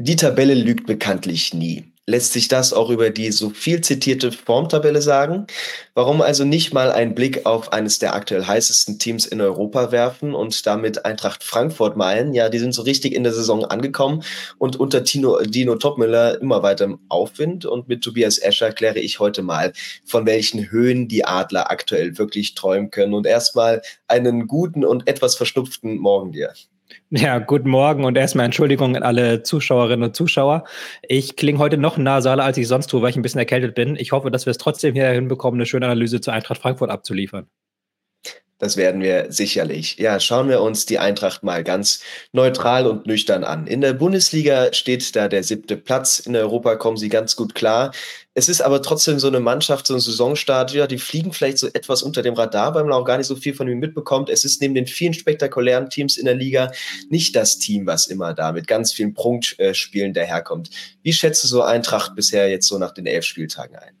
Die Tabelle lügt bekanntlich nie. Lässt sich das auch über die so viel zitierte Formtabelle sagen? Warum also nicht mal einen Blick auf eines der aktuell heißesten Teams in Europa werfen und damit Eintracht Frankfurt meinen? Ja, die sind so richtig in der Saison angekommen und unter Tino, Dino Topmüller immer weiter im Aufwind. Und mit Tobias Escher kläre ich heute mal, von welchen Höhen die Adler aktuell wirklich träumen können. Und erstmal einen guten und etwas verschnupften Morgen dir. Ja, guten Morgen und erstmal Entschuldigung an alle Zuschauerinnen und Zuschauer. Ich klinge heute noch nasaler, als ich sonst tue, weil ich ein bisschen erkältet bin. Ich hoffe, dass wir es trotzdem hier hinbekommen, eine schöne Analyse zur Eintracht Frankfurt abzuliefern. Das werden wir sicherlich. Ja, schauen wir uns die Eintracht mal ganz neutral und nüchtern an. In der Bundesliga steht da der siebte Platz. In Europa kommen sie ganz gut klar. Es ist aber trotzdem so eine Mannschaft, so ein Saisonstart, ja, die fliegen vielleicht so etwas unter dem Radar, weil man auch gar nicht so viel von ihnen mitbekommt. Es ist neben den vielen spektakulären Teams in der Liga nicht das Team, was immer da mit ganz vielen Punktspielen daherkommt. Wie schätzt du so Eintracht bisher jetzt so nach den elf Spieltagen ein?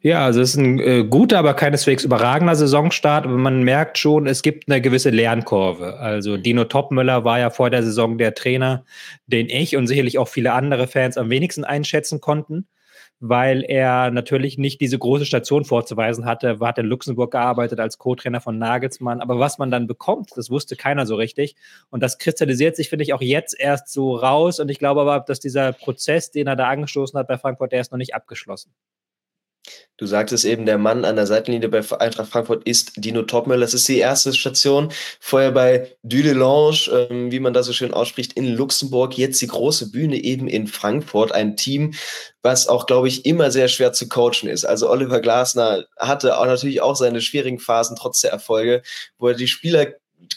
Ja, also es ist ein äh, guter, aber keineswegs überragender Saisonstart, aber man merkt schon, es gibt eine gewisse Lernkurve. Also Dino Topmüller war ja vor der Saison der Trainer, den ich und sicherlich auch viele andere Fans am wenigsten einschätzen konnten, weil er natürlich nicht diese große Station vorzuweisen hatte. Er hat in Luxemburg gearbeitet als Co-Trainer von Nagelsmann, aber was man dann bekommt, das wusste keiner so richtig. Und das kristallisiert sich, finde ich, auch jetzt erst so raus. Und ich glaube aber, dass dieser Prozess, den er da angestoßen hat bei Frankfurt, der ist noch nicht abgeschlossen. Du sagtest eben, der Mann an der Seitenlinie bei Eintracht Frankfurt ist Dino Topmüller. Das ist die erste Station. Vorher bei Dudelange, ähm, wie man da so schön ausspricht, in Luxemburg. Jetzt die große Bühne eben in Frankfurt. Ein Team, was auch, glaube ich, immer sehr schwer zu coachen ist. Also Oliver Glasner hatte auch natürlich auch seine schwierigen Phasen trotz der Erfolge, wo er die Spieler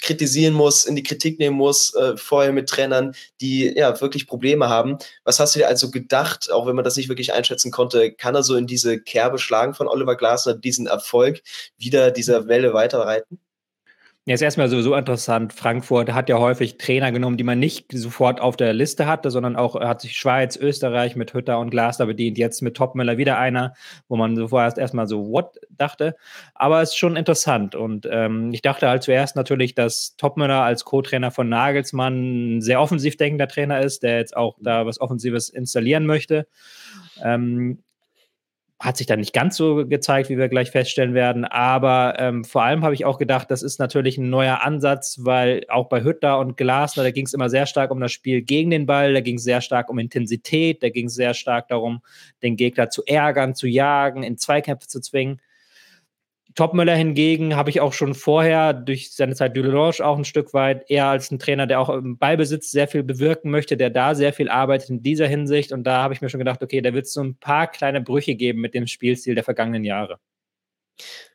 kritisieren muss, in die Kritik nehmen muss, äh, vorher mit Trainern, die ja wirklich Probleme haben. Was hast du dir also gedacht, auch wenn man das nicht wirklich einschätzen konnte, kann er so in diese Kerbe schlagen von Oliver Glasner, diesen Erfolg wieder dieser Welle weiterreiten? Ja, ist erstmal sowieso interessant. Frankfurt hat ja häufig Trainer genommen, die man nicht sofort auf der Liste hatte, sondern auch hat sich Schweiz, Österreich mit Hütter und Glasner bedient. Jetzt mit Topmüller wieder einer, wo man so vorerst erstmal so what dachte. Aber es ist schon interessant. Und ähm, ich dachte halt zuerst natürlich, dass Topmüller als Co-Trainer von Nagelsmann ein sehr offensiv denkender Trainer ist, der jetzt auch da was Offensives installieren möchte. Ähm, hat sich dann nicht ganz so gezeigt, wie wir gleich feststellen werden. Aber ähm, vor allem habe ich auch gedacht, das ist natürlich ein neuer Ansatz, weil auch bei Hütter und Glasner, da ging es immer sehr stark um das Spiel gegen den Ball, da ging es sehr stark um Intensität, da ging es sehr stark darum, den Gegner zu ärgern, zu jagen, in Zweikämpfe zu zwingen. Topmüller hingegen habe ich auch schon vorher durch seine Zeit Dudelange auch ein Stück weit eher als ein Trainer, der auch im Ballbesitz sehr viel bewirken möchte, der da sehr viel arbeitet in dieser Hinsicht. Und da habe ich mir schon gedacht, okay, da wird es so ein paar kleine Brüche geben mit dem Spielstil der vergangenen Jahre.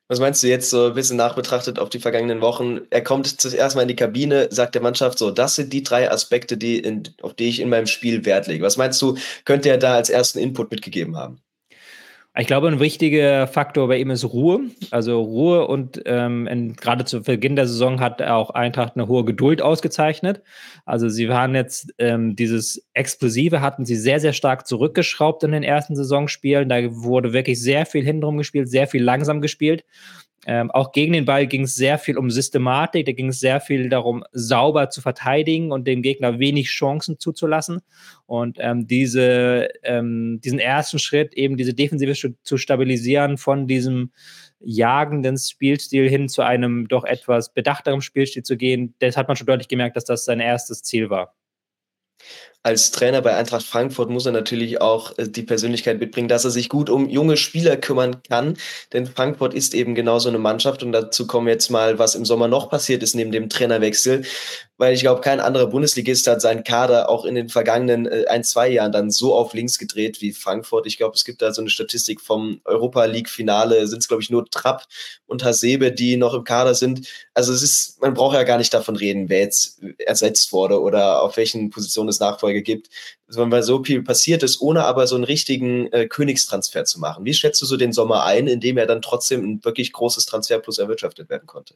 Was meinst du jetzt so ein bisschen nachbetrachtet auf die vergangenen Wochen? Er kommt zuerst mal in die Kabine, sagt der Mannschaft so, das sind die drei Aspekte, die in, auf die ich in meinem Spiel Wert lege. Was meinst du, könnte er da als ersten Input mitgegeben haben? Ich glaube, ein wichtiger Faktor bei ihm ist Ruhe. Also Ruhe und ähm, gerade zu Beginn der Saison hat auch Eintracht eine hohe Geduld ausgezeichnet. Also sie waren jetzt ähm, dieses Explosive hatten sie sehr, sehr stark zurückgeschraubt in den ersten Saisonspielen. Da wurde wirklich sehr viel hintenrum gespielt, sehr viel langsam gespielt. Ähm, auch gegen den Ball ging es sehr viel um Systematik, da ging es sehr viel darum, sauber zu verteidigen und dem Gegner wenig Chancen zuzulassen. Und ähm, diese, ähm, diesen ersten Schritt, eben diese Defensive zu stabilisieren von diesem jagenden Spielstil hin zu einem doch etwas bedachteren Spielstil zu gehen, das hat man schon deutlich gemerkt, dass das sein erstes Ziel war als Trainer bei Eintracht Frankfurt muss er natürlich auch äh, die Persönlichkeit mitbringen, dass er sich gut um junge Spieler kümmern kann. Denn Frankfurt ist eben genauso eine Mannschaft. Und dazu kommen jetzt mal, was im Sommer noch passiert ist neben dem Trainerwechsel weil ich glaube, kein anderer Bundesligist hat seinen Kader auch in den vergangenen äh, ein, zwei Jahren dann so auf links gedreht wie Frankfurt. Ich glaube, es gibt da so eine Statistik vom Europa League-Finale, sind es, glaube ich, nur Trapp und Hasebe, die noch im Kader sind. Also es ist, man braucht ja gar nicht davon reden, wer jetzt ersetzt wurde oder auf welchen Positionen es Nachfolge gibt, sondern weil so viel passiert ist, ohne aber so einen richtigen äh, Königstransfer zu machen. Wie schätzt du so den Sommer ein, in dem er dann trotzdem ein wirklich großes Transferplus erwirtschaftet werden konnte?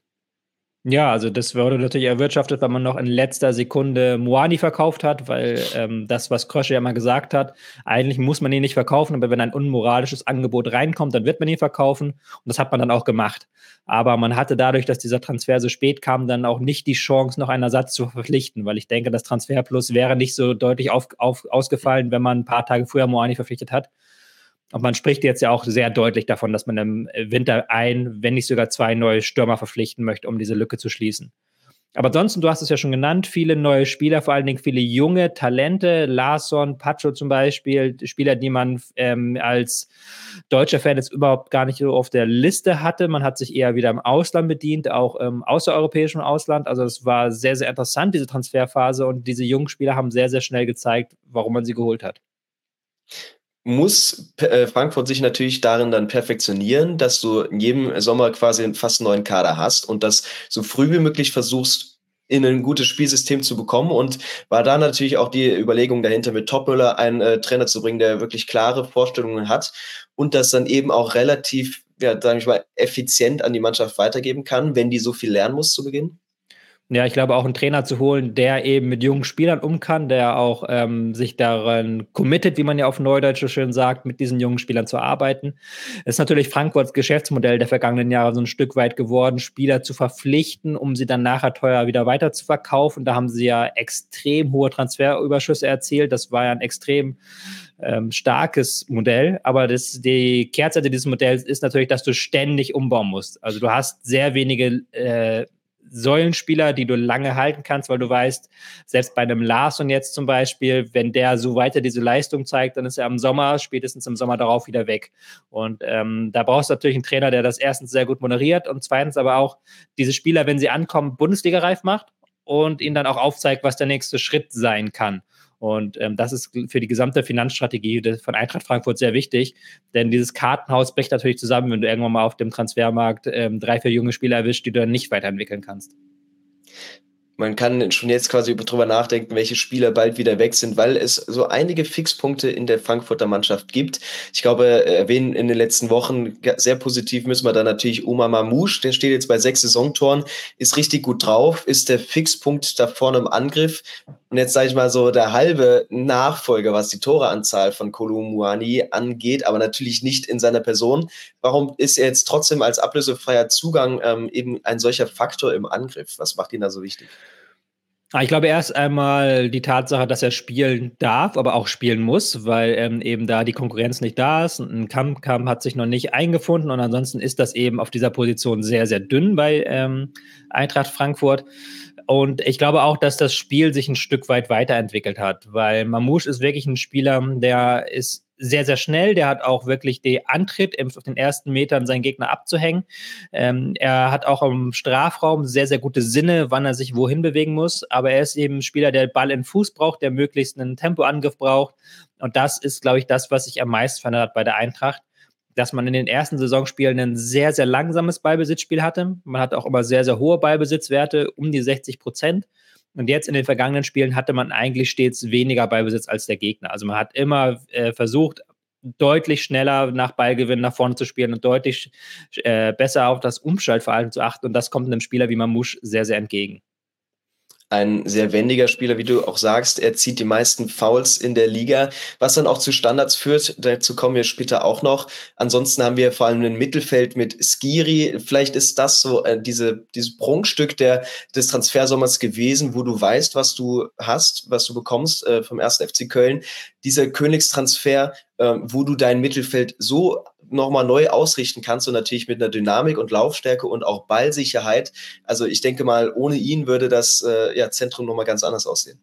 Ja, also das wurde natürlich erwirtschaftet, weil man noch in letzter Sekunde Moani verkauft hat, weil ähm, das, was Krösche ja mal gesagt hat, eigentlich muss man ihn nicht verkaufen, aber wenn ein unmoralisches Angebot reinkommt, dann wird man ihn verkaufen und das hat man dann auch gemacht. Aber man hatte dadurch, dass dieser Transfer so spät kam, dann auch nicht die Chance, noch einen Ersatz zu verpflichten, weil ich denke, das Transferplus wäre nicht so deutlich auf, auf, ausgefallen, wenn man ein paar Tage früher Moani verpflichtet hat. Und man spricht jetzt ja auch sehr deutlich davon, dass man im Winter ein, wenn nicht sogar zwei neue Stürmer verpflichten möchte, um diese Lücke zu schließen. Aber ansonsten, du hast es ja schon genannt, viele neue Spieler, vor allen Dingen viele junge Talente, Larsson, Pacho zum Beispiel, Spieler, die man ähm, als deutscher Fan jetzt überhaupt gar nicht so auf der Liste hatte. Man hat sich eher wieder im Ausland bedient, auch im außereuropäischen Ausland. Also es war sehr, sehr interessant, diese Transferphase und diese jungen Spieler haben sehr, sehr schnell gezeigt, warum man sie geholt hat muss äh, Frankfurt sich natürlich darin dann perfektionieren, dass du in jedem Sommer quasi einen fast neuen Kader hast und das so früh wie möglich versuchst, in ein gutes Spielsystem zu bekommen und war da natürlich auch die Überlegung dahinter, mit Topmüller einen äh, Trainer zu bringen, der wirklich klare Vorstellungen hat und das dann eben auch relativ, ja, sag ich mal, effizient an die Mannschaft weitergeben kann, wenn die so viel lernen muss zu Beginn? Ja, ich glaube auch einen Trainer zu holen, der eben mit jungen Spielern um kann, der auch ähm, sich daran committet, wie man ja auf Neudeutsch so schön sagt, mit diesen jungen Spielern zu arbeiten. Es ist natürlich Frankfurts Geschäftsmodell der vergangenen Jahre so ein Stück weit geworden, Spieler zu verpflichten, um sie dann nachher teuer wieder weiter zu verkaufen. Da haben sie ja extrem hohe Transferüberschüsse erzielt. Das war ja ein extrem ähm, starkes Modell, aber das, die Kehrseite dieses Modells ist natürlich, dass du ständig umbauen musst. Also du hast sehr wenige äh, Säulenspieler, die du lange halten kannst, weil du weißt, selbst bei einem Larson jetzt zum Beispiel, wenn der so weiter diese Leistung zeigt, dann ist er im Sommer, spätestens im Sommer darauf wieder weg. Und ähm, da brauchst du natürlich einen Trainer, der das erstens sehr gut moderiert und zweitens aber auch diese Spieler, wenn sie ankommen, Bundesliga-reif macht und ihnen dann auch aufzeigt, was der nächste Schritt sein kann. Und ähm, das ist für die gesamte Finanzstrategie von Eintracht Frankfurt sehr wichtig, denn dieses Kartenhaus bricht natürlich zusammen, wenn du irgendwann mal auf dem Transfermarkt ähm, drei, vier junge Spieler erwischt, die du dann nicht weiterentwickeln kannst man kann schon jetzt quasi drüber nachdenken, welche Spieler bald wieder weg sind, weil es so einige Fixpunkte in der Frankfurter Mannschaft gibt. Ich glaube, erwähnen in den letzten Wochen sehr positiv müssen wir da natürlich Oma Mamouche, der steht jetzt bei sechs Saisontoren, ist richtig gut drauf, ist der Fixpunkt da vorne im Angriff. Und jetzt sage ich mal so der halbe Nachfolger, was die Toreanzahl von Kolumuani angeht, aber natürlich nicht in seiner Person. Warum ist er jetzt trotzdem als ablösefreier Zugang ähm, eben ein solcher Faktor im Angriff? Was macht ihn da so wichtig? Ah, ich glaube erst einmal die Tatsache, dass er spielen darf, aber auch spielen muss, weil ähm, eben da die Konkurrenz nicht da ist. Ein Kampfkampf hat sich noch nicht eingefunden und ansonsten ist das eben auf dieser Position sehr, sehr dünn bei ähm, Eintracht Frankfurt. Und ich glaube auch, dass das Spiel sich ein Stück weit weiterentwickelt hat, weil Mamouche ist wirklich ein Spieler, der ist sehr, sehr schnell. Der hat auch wirklich den Antritt, auf den ersten Metern seinen Gegner abzuhängen. Ähm, er hat auch im Strafraum sehr, sehr gute Sinne, wann er sich wohin bewegen muss. Aber er ist eben ein Spieler, der Ball in Fuß braucht, der möglichst einen Tempoangriff braucht. Und das ist, glaube ich, das, was sich am meisten verändert bei der Eintracht dass man in den ersten Saisonspielen ein sehr, sehr langsames Ballbesitzspiel hatte. Man hat auch immer sehr, sehr hohe Ballbesitzwerte, um die 60 Prozent. Und jetzt in den vergangenen Spielen hatte man eigentlich stets weniger Ballbesitz als der Gegner. Also man hat immer äh, versucht, deutlich schneller nach Ballgewinn nach vorne zu spielen und deutlich äh, besser auf das Umschaltverhalten zu achten. Und das kommt einem Spieler wie Mamouche sehr, sehr entgegen ein sehr wendiger Spieler, wie du auch sagst. Er zieht die meisten Fouls in der Liga, was dann auch zu Standards führt. Dazu kommen wir später auch noch. Ansonsten haben wir vor allem ein Mittelfeld mit Skiri. Vielleicht ist das so äh, diese, dieses Prunkstück der, des Transfersommers gewesen, wo du weißt, was du hast, was du bekommst äh, vom ersten FC Köln. Dieser Königstransfer, äh, wo du dein Mittelfeld so nochmal neu ausrichten kannst und natürlich mit einer Dynamik und Laufstärke und auch Ballsicherheit. Also ich denke mal, ohne ihn würde das äh, ja, Zentrum nochmal ganz anders aussehen.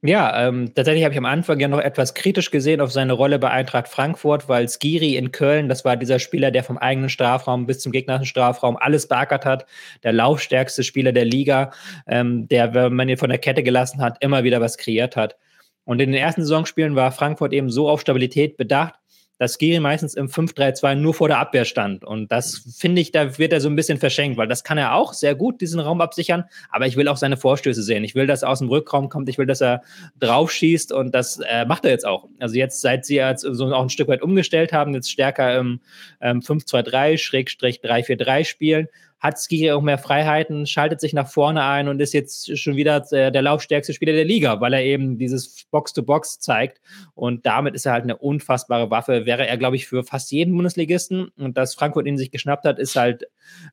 Ja, ähm, tatsächlich habe ich am Anfang ja noch etwas kritisch gesehen auf seine Rolle bei Eintracht Frankfurt, weil Skiri in Köln, das war dieser Spieler, der vom eigenen Strafraum bis zum gegnerischen Strafraum alles beackert hat, der laufstärkste Spieler der Liga, ähm, der, wenn man ihn von der Kette gelassen hat, immer wieder was kreiert hat. Und in den ersten Saisonspielen war Frankfurt eben so auf Stabilität bedacht, dass Giri meistens im 5-3-2 nur vor der Abwehr stand. Und das finde ich, da wird er so ein bisschen verschenkt, weil das kann er auch sehr gut, diesen Raum absichern. Aber ich will auch seine Vorstöße sehen. Ich will, dass er aus dem Rückraum kommt. Ich will, dass er drauf schießt. Und das äh, macht er jetzt auch. Also jetzt, seit sie jetzt so auch ein Stück weit umgestellt haben, jetzt stärker im ähm, 5-2-3, Schrägstrich 3-4-3 spielen, hat Skiri auch mehr Freiheiten, schaltet sich nach vorne ein und ist jetzt schon wieder der, laufstärkste Spieler der Liga, weil er eben dieses Box-to-Box -Box zeigt. Und damit ist er halt eine unfassbare Waffe. Wäre er, glaube ich, für fast jeden Bundesligisten. Und dass Frankfurt ihn sich geschnappt hat, ist halt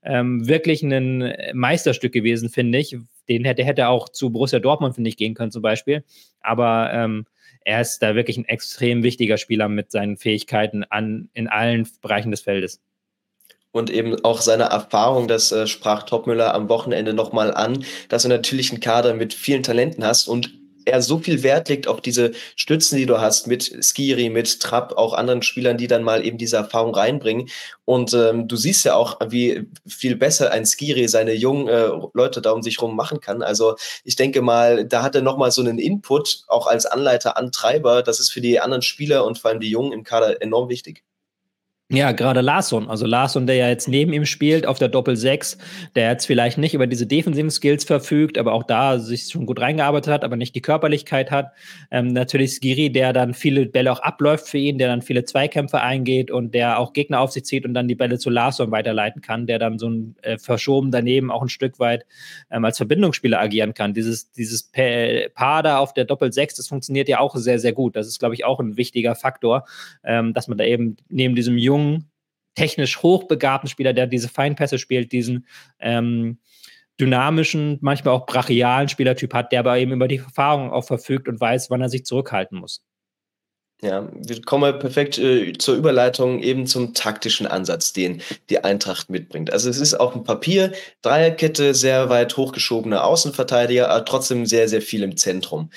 ähm, wirklich ein Meisterstück gewesen, finde ich. Den hätte, hätte auch zu Borussia Dortmund, finde ich, gehen können zum Beispiel. Aber ähm, er ist da wirklich ein extrem wichtiger Spieler mit seinen Fähigkeiten an, in allen Bereichen des Feldes und eben auch seine Erfahrung, das äh, sprach Topmüller am Wochenende nochmal an, dass du natürlich einen Kader mit vielen Talenten hast und er so viel Wert legt auf diese Stützen, die du hast, mit Skiri, mit Trapp, auch anderen Spielern, die dann mal eben diese Erfahrung reinbringen. Und ähm, du siehst ja auch, wie viel besser ein Skiri seine jungen äh, Leute da um sich rum machen kann. Also ich denke mal, da hat er nochmal so einen Input, auch als Anleiter, Antreiber. Das ist für die anderen Spieler und vor allem die Jungen im Kader enorm wichtig. Ja, gerade Larsson. Also Larsson, der ja jetzt neben ihm spielt auf der Doppel-6, der jetzt vielleicht nicht über diese defensiven Skills verfügt, aber auch da sich schon gut reingearbeitet hat, aber nicht die Körperlichkeit hat. Ähm, natürlich Skiri, der dann viele Bälle auch abläuft für ihn, der dann viele Zweikämpfe eingeht und der auch Gegner auf sich zieht und dann die Bälle zu Larsson weiterleiten kann, der dann so ein äh, verschoben daneben auch ein Stück weit ähm, als Verbindungsspieler agieren kann. Dieses, dieses Paar da auf der Doppel-6, das funktioniert ja auch sehr, sehr gut. Das ist, glaube ich, auch ein wichtiger Faktor, ähm, dass man da eben neben diesem jungen jungen, technisch hochbegabten Spieler, der diese Feinpässe spielt, diesen ähm, dynamischen, manchmal auch brachialen Spielertyp hat, der aber eben über die Erfahrung auch verfügt und weiß, wann er sich zurückhalten muss. Ja, wir kommen perfekt äh, zur Überleitung eben zum taktischen Ansatz, den die Eintracht mitbringt. Also es ist auf dem Papier Dreierkette, sehr weit hochgeschobene Außenverteidiger, aber trotzdem sehr, sehr viel im Zentrum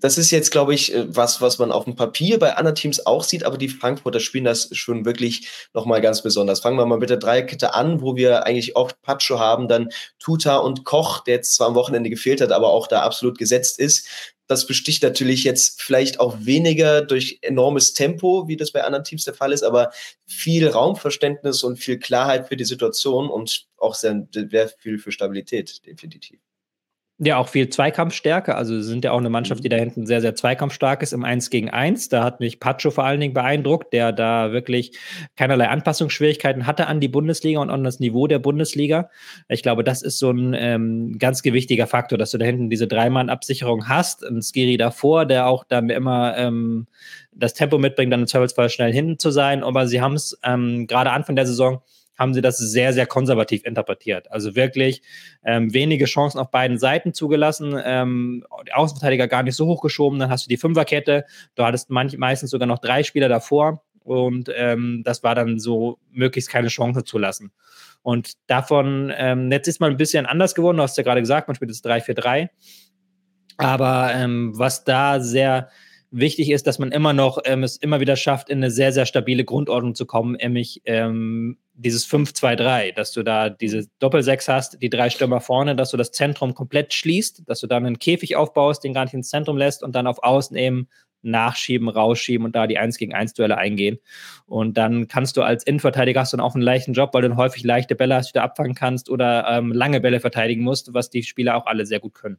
das ist jetzt, glaube ich, äh, was, was man auf dem Papier bei anderen Teams auch sieht, aber die Frankfurter spielen das schon wirklich nochmal ganz besonders. Fangen wir mal mit der Dreierkette an, wo wir eigentlich oft Pacho haben, dann Tuta und Koch, der jetzt zwar am Wochenende gefehlt hat, aber auch da absolut gesetzt ist. Das besticht natürlich jetzt vielleicht auch weniger durch enormes Tempo, wie das bei anderen Teams der Fall ist, aber viel Raumverständnis und viel Klarheit für die Situation und auch sehr, sehr viel für Stabilität, definitiv. Ja, auch viel Zweikampfstärke. Also sie sind ja auch eine Mannschaft, die da hinten sehr, sehr zweikampfstark ist im 1 gegen 1. Da hat mich Pacho vor allen Dingen beeindruckt, der da wirklich keinerlei Anpassungsschwierigkeiten hatte an die Bundesliga und an das Niveau der Bundesliga. Ich glaube, das ist so ein ähm, ganz gewichtiger Faktor, dass du da hinten diese Dreimann-Absicherung hast. Ein Skiri davor, der auch dann immer ähm, das Tempo mitbringt, dann im Zweifelsfall schnell hinten zu sein. Aber sie haben es ähm, gerade Anfang der Saison haben sie das sehr, sehr konservativ interpretiert. Also wirklich ähm, wenige Chancen auf beiden Seiten zugelassen, ähm, die Außenverteidiger gar nicht so hochgeschoben, dann hast du die Fünferkette, du hattest manch, meistens sogar noch drei Spieler davor und ähm, das war dann so, möglichst keine Chance zu lassen. Und davon, ähm, jetzt ist man ein bisschen anders geworden, du hast ja gerade gesagt, man spielt jetzt 3-4-3, aber ähm, was da sehr wichtig ist, dass man immer noch ähm, es immer wieder schafft, in eine sehr, sehr stabile Grundordnung zu kommen, nämlich ähm, dieses 5-2-3, dass du da diese Doppel-6 hast, die drei Stürmer vorne, dass du das Zentrum komplett schließt, dass du dann einen Käfig aufbaust, den gar nicht ins Zentrum lässt und dann auf Außen eben nachschieben, rausschieben und da die 1 gegen 1 Duelle eingehen. Und dann kannst du als Innenverteidiger hast du dann auch einen leichten Job, weil du häufig leichte Bälle hast, die du abfangen kannst oder ähm, lange Bälle verteidigen musst, was die Spieler auch alle sehr gut können.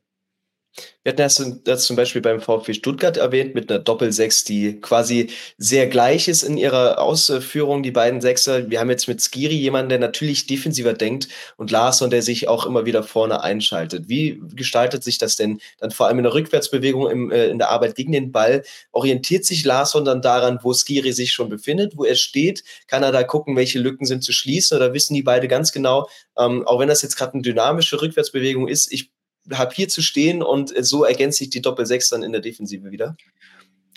Wir hatten das, zum Beispiel beim VfB Stuttgart erwähnt mit einer Doppel-6, die quasi sehr gleich ist in ihrer Ausführung, die beiden Sechser. Wir haben jetzt mit Skiri jemanden, der natürlich defensiver denkt und Larsson, der sich auch immer wieder vorne einschaltet. Wie gestaltet sich das denn dann vor allem in der Rückwärtsbewegung im, äh, in der Arbeit gegen den Ball? Orientiert sich Larsson dann daran, wo Skiri sich schon befindet, wo er steht? Kann er da gucken, welche Lücken sind zu schließen oder wissen die beide ganz genau, ähm, auch wenn das jetzt gerade eine dynamische Rückwärtsbewegung ist, ich habe hier zu stehen und so ergänzt sich die Doppel-6 dann in der Defensive wieder?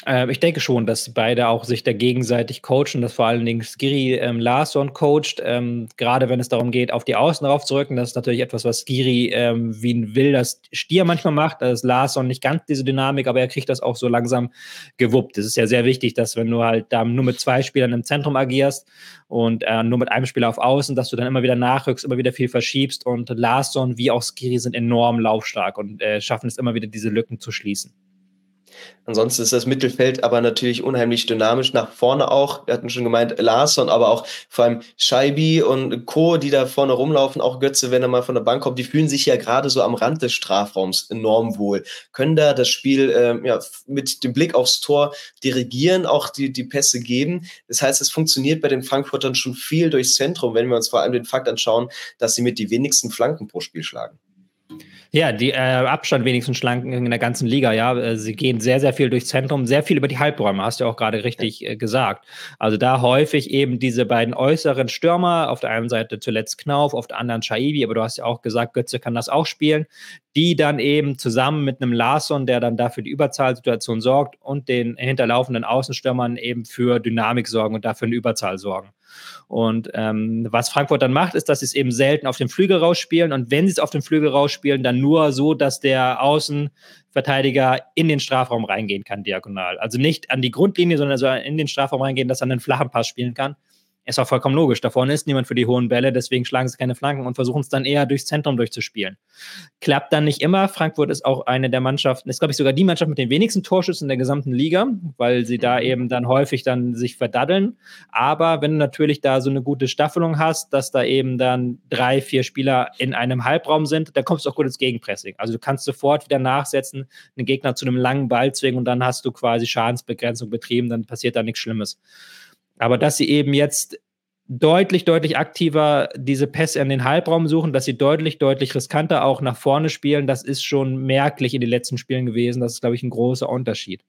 Ähm, ich denke schon, dass beide auch sich da gegenseitig coachen, dass vor allen Dingen Skiri ähm, Larsson coacht, ähm, gerade wenn es darum geht, auf die Außen raufzurücken. Das ist natürlich etwas, was Skiri ähm, wie ein wilder Stier manchmal macht. Da ist Larsson nicht ganz diese Dynamik, aber er kriegt das auch so langsam gewuppt. Es ist ja sehr wichtig, dass wenn du halt da nur mit zwei Spielern im Zentrum agierst und äh, nur mit einem Spieler auf Außen, dass du dann immer wieder nachrückst, immer wieder viel verschiebst und Larsson wie auch Skiri sind enorm laufstark und äh, schaffen es immer wieder, diese Lücken zu schließen. Ansonsten ist das Mittelfeld aber natürlich unheimlich dynamisch nach vorne auch. Wir hatten schon gemeint, Larsson, aber auch vor allem Scheibi und Co., die da vorne rumlaufen, auch Götze, wenn er mal von der Bank kommt, die fühlen sich ja gerade so am Rand des Strafraums enorm wohl. Können da das Spiel äh, ja, mit dem Blick aufs Tor dirigieren, auch die, die Pässe geben. Das heißt, es funktioniert bei den Frankfurtern schon viel durchs Zentrum, wenn wir uns vor allem den Fakt anschauen, dass sie mit die wenigsten Flanken pro Spiel schlagen. Ja, die äh, Abstand wenigstens schlanken in der ganzen Liga, ja. Äh, sie gehen sehr, sehr viel durchs Zentrum, sehr viel über die Halbräume, hast du auch gerade richtig äh, gesagt. Also da häufig eben diese beiden äußeren Stürmer, auf der einen Seite zuletzt Knauf, auf der anderen Shaibi, aber du hast ja auch gesagt, Götze kann das auch spielen, die dann eben zusammen mit einem Larsson, der dann dafür die Überzahlsituation sorgt und den hinterlaufenden Außenstürmern eben für Dynamik sorgen und dafür eine Überzahl sorgen. Und ähm, was Frankfurt dann macht, ist, dass sie es eben selten auf den Flügel rausspielen. Und wenn sie es auf den Flügel rausspielen, dann nur so, dass der Außenverteidiger in den Strafraum reingehen kann, diagonal. Also nicht an die Grundlinie, sondern so in den Strafraum reingehen, dass er einen flachen Pass spielen kann. Ist auch vollkommen logisch. Da vorne ist niemand für die hohen Bälle, deswegen schlagen sie keine Flanken und versuchen es dann eher durchs Zentrum durchzuspielen. Klappt dann nicht immer. Frankfurt ist auch eine der Mannschaften, ist, glaube ich, sogar die Mannschaft mit den wenigsten Torschüssen in der gesamten Liga, weil sie da mhm. eben dann häufig dann sich verdaddeln. Aber wenn du natürlich da so eine gute Staffelung hast, dass da eben dann drei, vier Spieler in einem Halbraum sind, dann kommst du auch gut ins Gegenpressing. Also du kannst sofort wieder nachsetzen, den Gegner zu einem langen Ball zwingen und dann hast du quasi Schadensbegrenzung betrieben, dann passiert da nichts Schlimmes. Aber dass sie eben jetzt deutlich, deutlich aktiver diese Pässe in den Halbraum suchen, dass sie deutlich, deutlich riskanter auch nach vorne spielen, das ist schon merklich in den letzten Spielen gewesen. Das ist, glaube ich, ein großer Unterschied.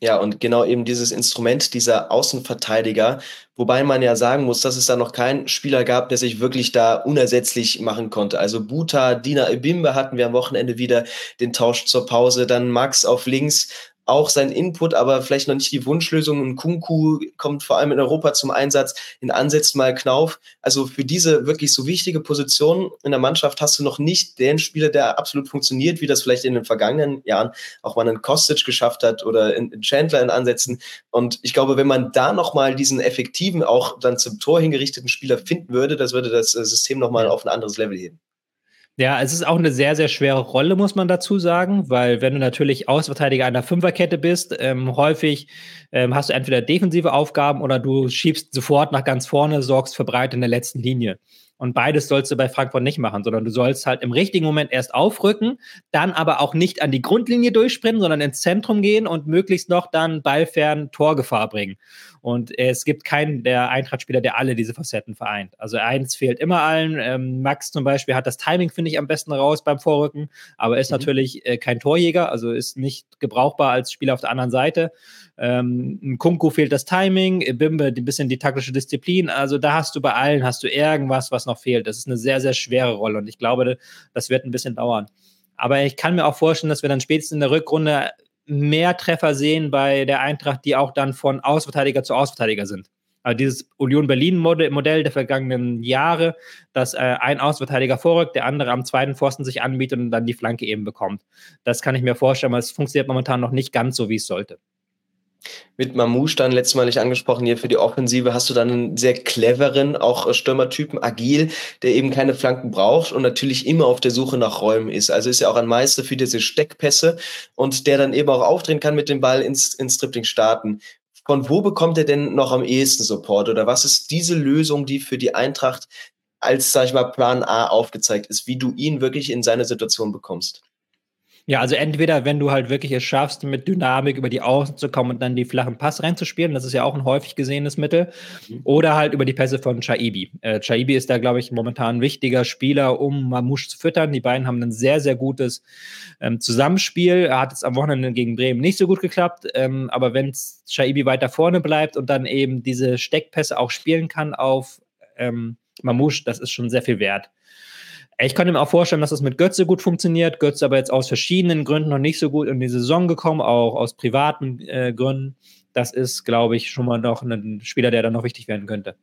Ja, und genau eben dieses Instrument dieser Außenverteidiger, wobei man ja sagen muss, dass es da noch keinen Spieler gab, der sich wirklich da unersetzlich machen konnte. Also Buta, Dina Ebimbe hatten wir am Wochenende wieder den Tausch zur Pause, dann Max auf links, auch sein Input, aber vielleicht noch nicht die Wunschlösung. Und Kunku kommt vor allem in Europa zum Einsatz, in Ansätzen mal Knauf. Also für diese wirklich so wichtige Position in der Mannschaft hast du noch nicht den Spieler, der absolut funktioniert, wie das vielleicht in den vergangenen Jahren auch mal einen Kostic geschafft hat oder in Chandler in Ansätzen. Und ich glaube, wenn man da nochmal diesen effektiven, auch dann zum Tor hingerichteten Spieler finden würde, das würde das äh, System nochmal auf ein anderes Level heben. Ja, es ist auch eine sehr, sehr schwere Rolle, muss man dazu sagen, weil wenn du natürlich Außenverteidiger einer Fünferkette bist, ähm, häufig ähm, hast du entweder defensive Aufgaben oder du schiebst sofort nach ganz vorne, sorgst für Breite in der letzten Linie. Und beides sollst du bei Frankfurt nicht machen, sondern du sollst halt im richtigen Moment erst aufrücken, dann aber auch nicht an die Grundlinie durchsprinten, sondern ins Zentrum gehen und möglichst noch dann ballfern Torgefahr bringen. Und es gibt keinen der Eintracht-Spieler, der alle diese Facetten vereint. Also eins fehlt immer allen. Ähm, Max zum Beispiel hat das Timing, finde ich, am besten raus beim Vorrücken, aber ist mhm. natürlich äh, kein Torjäger, also ist nicht gebrauchbar als Spieler auf der anderen Seite. Ähm, Kunku fehlt das Timing, Bimbe ein bisschen die taktische Disziplin. Also da hast du bei allen hast du irgendwas, was noch fehlt. Das ist eine sehr, sehr schwere Rolle und ich glaube, das wird ein bisschen dauern. Aber ich kann mir auch vorstellen, dass wir dann spätestens in der Rückrunde mehr Treffer sehen bei der Eintracht, die auch dann von Ausverteidiger zu Ausverteidiger sind. Also dieses Union Berlin Modell der vergangenen Jahre, dass äh, ein Ausverteidiger vorrückt, der andere am zweiten Pfosten sich anbietet und dann die Flanke eben bekommt. Das kann ich mir vorstellen, aber es funktioniert momentan noch nicht ganz so, wie es sollte mit Mamouche dann letztes Mal nicht angesprochen, hier für die Offensive hast du dann einen sehr cleveren, auch Stürmertypen, agil, der eben keine Flanken braucht und natürlich immer auf der Suche nach Räumen ist. Also ist ja auch ein Meister für diese Steckpässe und der dann eben auch aufdrehen kann mit dem Ball ins, ins Tripling starten. Von wo bekommt er denn noch am ehesten Support oder was ist diese Lösung, die für die Eintracht als, sag ich mal, Plan A aufgezeigt ist, wie du ihn wirklich in seine Situation bekommst? Ja, also entweder, wenn du halt wirklich es schaffst, mit Dynamik über die Außen zu kommen und dann die flachen Pass reinzuspielen, das ist ja auch ein häufig gesehenes Mittel, mhm. oder halt über die Pässe von Chaibi. Äh, Chaibi ist da, glaube ich, momentan ein wichtiger Spieler, um Mamouche zu füttern. Die beiden haben ein sehr, sehr gutes ähm, Zusammenspiel. Er hat es am Wochenende gegen Bremen nicht so gut geklappt, ähm, aber wenn Chaibi weiter vorne bleibt und dann eben diese Steckpässe auch spielen kann auf ähm, Mamouche, das ist schon sehr viel wert. Ich kann mir auch vorstellen, dass das mit Götze gut funktioniert. Götze aber jetzt aus verschiedenen Gründen noch nicht so gut in die Saison gekommen, auch aus privaten äh, Gründen. Das ist, glaube ich, schon mal noch ein Spieler, der dann noch wichtig werden könnte.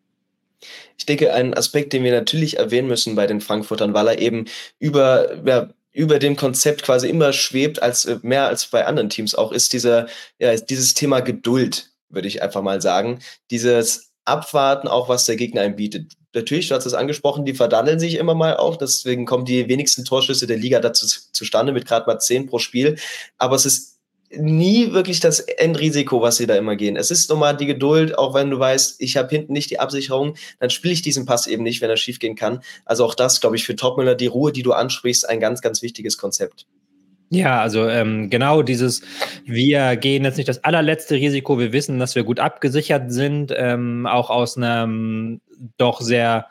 Ich denke, ein Aspekt, den wir natürlich erwähnen müssen bei den Frankfurtern, weil er eben über, ja, über dem Konzept quasi immer schwebt, als äh, mehr als bei anderen Teams auch, ist dieser, ja, dieses Thema Geduld, würde ich einfach mal sagen. Dieses Abwarten, auch was der Gegner einem bietet natürlich, du hast es angesprochen, die verdandeln sich immer mal auch. Deswegen kommen die wenigsten Torschüsse der Liga dazu zustande mit gerade mal zehn pro Spiel. Aber es ist nie wirklich das Endrisiko, was sie da immer gehen. Es ist nochmal die Geduld, auch wenn du weißt, ich habe hinten nicht die Absicherung, dann spiele ich diesen Pass eben nicht, wenn er schief gehen kann. Also auch das, glaube ich, für Topmüller, die Ruhe, die du ansprichst, ein ganz, ganz wichtiges Konzept. Ja, also ähm, genau dieses, wir gehen jetzt nicht das allerletzte Risiko, wir wissen, dass wir gut abgesichert sind, ähm, auch aus einem doch sehr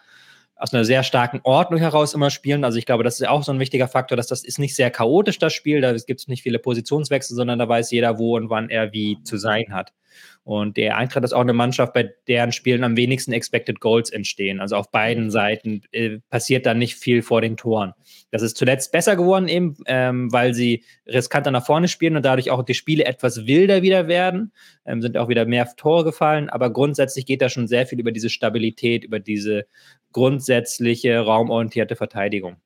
aus einer sehr starken Ordnung heraus immer spielen. Also ich glaube, das ist auch so ein wichtiger Faktor, dass das ist nicht sehr chaotisch, das Spiel. Da gibt es nicht viele Positionswechsel, sondern da weiß jeder, wo und wann er wie zu sein hat. Und der Eintracht ist auch eine Mannschaft, bei deren Spielen am wenigsten Expected Goals entstehen. Also auf beiden mhm. Seiten äh, passiert da nicht viel vor den Toren. Das ist zuletzt besser geworden, eben, ähm, weil sie riskanter nach vorne spielen und dadurch auch die Spiele etwas wilder wieder werden. Ähm, sind auch wieder mehr Tore gefallen. Aber grundsätzlich geht da schon sehr viel über diese Stabilität, über diese grundsätzliche raumorientierte Verteidigung.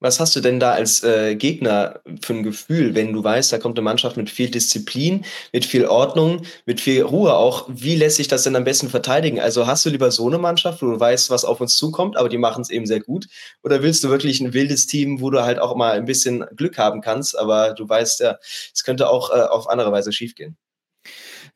Was hast du denn da als äh, Gegner für ein Gefühl, wenn du weißt, da kommt eine Mannschaft mit viel Disziplin, mit viel Ordnung, mit viel Ruhe auch? Wie lässt sich das denn am besten verteidigen? Also hast du lieber so eine Mannschaft, wo du weißt, was auf uns zukommt, aber die machen es eben sehr gut? Oder willst du wirklich ein wildes Team, wo du halt auch mal ein bisschen Glück haben kannst, aber du weißt ja, es könnte auch äh, auf andere Weise schiefgehen?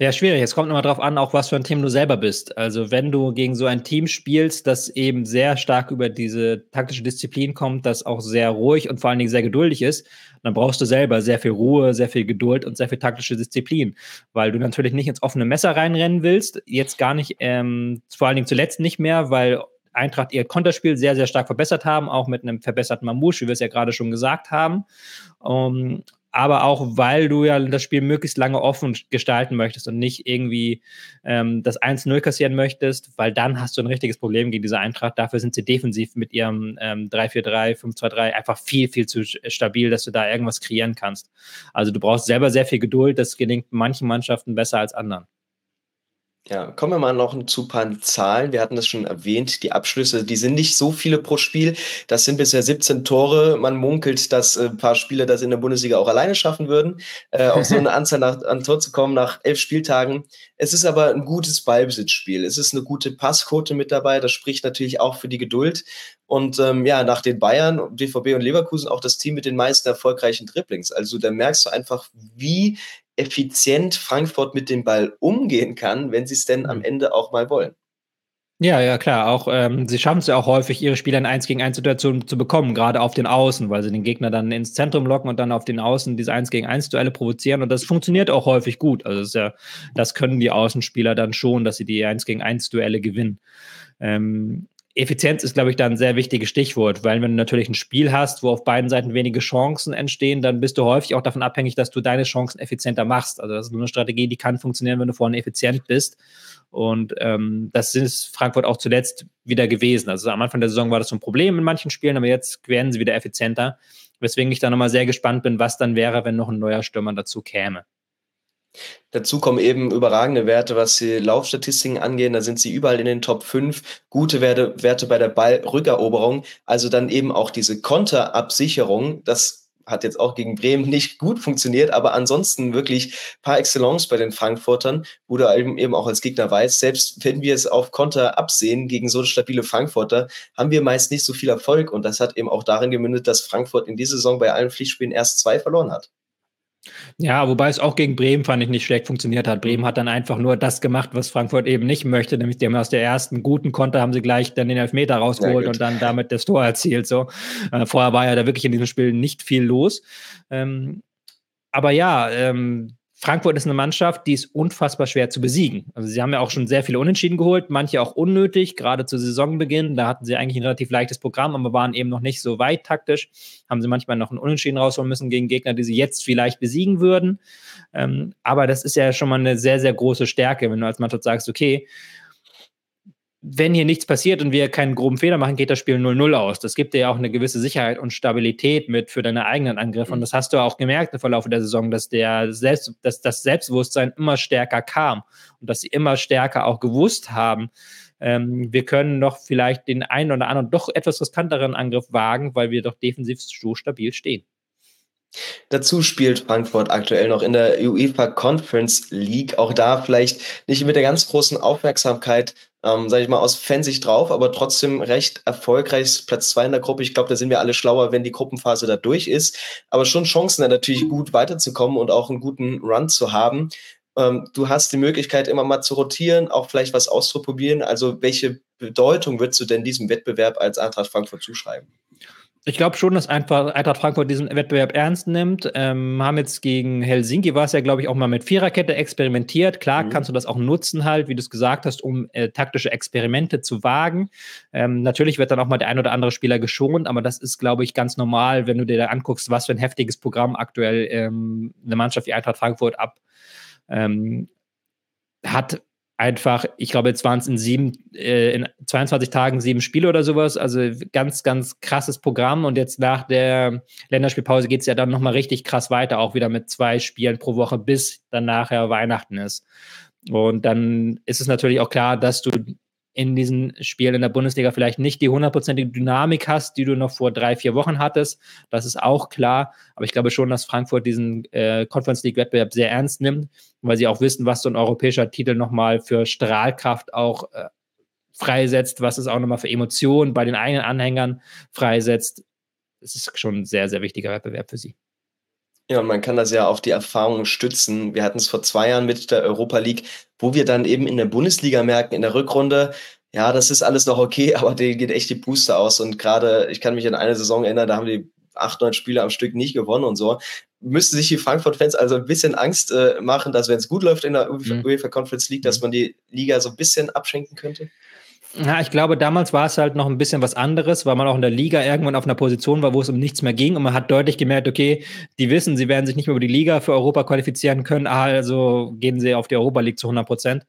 Ja, schwierig. Es kommt immer darauf an, auch was für ein Team du selber bist. Also wenn du gegen so ein Team spielst, das eben sehr stark über diese taktische Disziplin kommt, das auch sehr ruhig und vor allen Dingen sehr geduldig ist, dann brauchst du selber sehr viel Ruhe, sehr viel Geduld und sehr viel taktische Disziplin, weil du natürlich nicht ins offene Messer reinrennen willst. Jetzt gar nicht, ähm, vor allen Dingen zuletzt nicht mehr, weil Eintracht ihr Konterspiel sehr, sehr stark verbessert haben, auch mit einem verbesserten Mamouche, wie wir es ja gerade schon gesagt haben. Um, aber auch weil du ja das Spiel möglichst lange offen gestalten möchtest und nicht irgendwie ähm, das 1-0 kassieren möchtest, weil dann hast du ein richtiges Problem gegen diese Eintracht. Dafür sind sie defensiv mit ihrem ähm, 3-4-3, 5-2-3 einfach viel, viel zu stabil, dass du da irgendwas kreieren kannst. Also du brauchst selber sehr viel Geduld. Das gelingt manchen Mannschaften besser als anderen. Ja, kommen wir mal noch zu ein paar Zahlen. Wir hatten das schon erwähnt, die Abschlüsse, die sind nicht so viele pro Spiel. Das sind bisher 17 Tore. Man munkelt, dass äh, ein paar Spieler das in der Bundesliga auch alleine schaffen würden, äh, auf so eine Anzahl nach, an Tor zu kommen nach elf Spieltagen. Es ist aber ein gutes Ballbesitzspiel. Es ist eine gute Passquote mit dabei. Das spricht natürlich auch für die Geduld. Und ähm, ja, nach den Bayern, BVB und Leverkusen auch das Team mit den meisten erfolgreichen Dribblings. Also da merkst du einfach, wie effizient Frankfurt mit dem Ball umgehen kann, wenn sie es denn am mhm. Ende auch mal wollen. Ja, ja, klar. Auch ähm, sie schaffen es ja auch häufig, ihre Spieler in 1 gegen 1 Situationen zu bekommen, gerade auf den Außen, weil sie den Gegner dann ins Zentrum locken und dann auf den Außen diese 1 gegen 1 Duelle provozieren. Und das funktioniert auch häufig gut. Also das, ja, das können die Außenspieler dann schon, dass sie die 1 gegen 1 Duelle gewinnen. Ähm, Effizienz ist, glaube ich, da ein sehr wichtiges Stichwort, weil wenn du natürlich ein Spiel hast, wo auf beiden Seiten wenige Chancen entstehen, dann bist du häufig auch davon abhängig, dass du deine Chancen effizienter machst. Also das ist nur eine Strategie, die kann funktionieren, wenn du vorne effizient bist. Und ähm, das ist Frankfurt auch zuletzt wieder gewesen. Also am Anfang der Saison war das so ein Problem in manchen Spielen, aber jetzt werden sie wieder effizienter. Weswegen ich da nochmal sehr gespannt bin, was dann wäre, wenn noch ein neuer Stürmer dazu käme. Dazu kommen eben überragende Werte, was die Laufstatistiken angehen. Da sind sie überall in den Top 5. Gute Werte, Werte bei der Ballrückeroberung. Also dann eben auch diese Konterabsicherung. Das hat jetzt auch gegen Bremen nicht gut funktioniert, aber ansonsten wirklich par excellence bei den Frankfurtern, wo du eben auch als Gegner weißt, selbst wenn wir es auf Konter absehen gegen so stabile Frankfurter, haben wir meist nicht so viel Erfolg. Und das hat eben auch darin gemündet, dass Frankfurt in dieser Saison bei allen Pflichtspielen erst zwei verloren hat. Ja, wobei es auch gegen Bremen fand ich nicht schlecht funktioniert hat. Bremen hat dann einfach nur das gemacht, was Frankfurt eben nicht möchte, nämlich die haben aus der ersten guten Konter haben sie gleich dann den Elfmeter rausgeholt und dann damit das Tor erzielt. So äh, vorher war ja da wirklich in diesem Spiel nicht viel los. Ähm, aber ja, ähm, Frankfurt ist eine Mannschaft, die ist unfassbar schwer zu besiegen. Also sie haben ja auch schon sehr viele Unentschieden geholt, manche auch unnötig, gerade zu Saisonbeginn. Da hatten sie eigentlich ein relativ leichtes Programm, aber waren eben noch nicht so weit taktisch. Haben sie manchmal noch ein Unentschieden rausholen müssen gegen Gegner, die sie jetzt vielleicht besiegen würden. Ähm, aber das ist ja schon mal eine sehr, sehr große Stärke, wenn du als Mannschaft sagst, okay, wenn hier nichts passiert und wir keinen groben Fehler machen, geht das Spiel 0-0 aus. Das gibt dir ja auch eine gewisse Sicherheit und Stabilität mit für deine eigenen Angriffe. Und mhm. das hast du auch gemerkt im Verlauf der Saison, dass, der Selbst, dass das Selbstbewusstsein immer stärker kam und dass sie immer stärker auch gewusst haben, ähm, wir können noch vielleicht den einen oder anderen doch etwas riskanteren Angriff wagen, weil wir doch defensiv so stabil stehen. Dazu spielt Frankfurt aktuell noch in der UEFA Conference League. Auch da vielleicht nicht mit der ganz großen Aufmerksamkeit, ähm, sage ich mal, aus Fansicht drauf, aber trotzdem recht erfolgreich. Platz zwei in der Gruppe. Ich glaube, da sind wir alle schlauer, wenn die Gruppenphase da durch ist. Aber schon Chancen, da natürlich gut weiterzukommen und auch einen guten Run zu haben. Ähm, du hast die Möglichkeit, immer mal zu rotieren, auch vielleicht was auszuprobieren. Also, welche Bedeutung würdest du denn diesem Wettbewerb als Eintracht Frankfurt zuschreiben? Ich glaube schon, dass einfach Eintracht Frankfurt diesen Wettbewerb ernst nimmt. Ähm, haben jetzt gegen Helsinki war es ja, glaube ich, auch mal mit Viererkette experimentiert. Klar mhm. kannst du das auch nutzen, halt, wie du es gesagt hast, um äh, taktische Experimente zu wagen. Ähm, natürlich wird dann auch mal der ein oder andere Spieler geschont, aber das ist, glaube ich, ganz normal, wenn du dir da anguckst, was für ein heftiges Programm aktuell ähm, eine Mannschaft wie Eintracht Frankfurt ab ähm, hat einfach, ich glaube, jetzt waren es in sieben, äh, in 22 Tagen sieben Spiele oder sowas. Also ganz, ganz krasses Programm. Und jetzt nach der Länderspielpause geht es ja dann nochmal richtig krass weiter, auch wieder mit zwei Spielen pro Woche, bis dann nachher Weihnachten ist. Und dann ist es natürlich auch klar, dass du in diesen Spielen in der Bundesliga vielleicht nicht die hundertprozentige Dynamik hast, die du noch vor drei, vier Wochen hattest. Das ist auch klar. Aber ich glaube schon, dass Frankfurt diesen äh, Conference League Wettbewerb sehr ernst nimmt, weil sie auch wissen, was so ein europäischer Titel nochmal für Strahlkraft auch äh, freisetzt, was es auch nochmal für Emotionen bei den eigenen Anhängern freisetzt. Es ist schon ein sehr, sehr wichtiger Wettbewerb für sie. Ja, und man kann das ja auf die Erfahrungen stützen. Wir hatten es vor zwei Jahren mit der Europa League, wo wir dann eben in der Bundesliga merken, in der Rückrunde, ja, das ist alles noch okay, aber denen geht echt die Puste aus. Und gerade, ich kann mich an eine Saison erinnern, da haben die acht, neun Spiele am Stück nicht gewonnen und so. Müssten sich die Frankfurt-Fans also ein bisschen Angst äh, machen, dass wenn es gut läuft in der mhm. UEFA Conference League, dass mhm. man die Liga so ein bisschen abschenken könnte? Ja, ich glaube, damals war es halt noch ein bisschen was anderes, weil man auch in der Liga irgendwann auf einer Position war, wo es um nichts mehr ging und man hat deutlich gemerkt, okay, die wissen, sie werden sich nicht mehr über die Liga für Europa qualifizieren können, also gehen sie auf die Europa League zu 100 Prozent.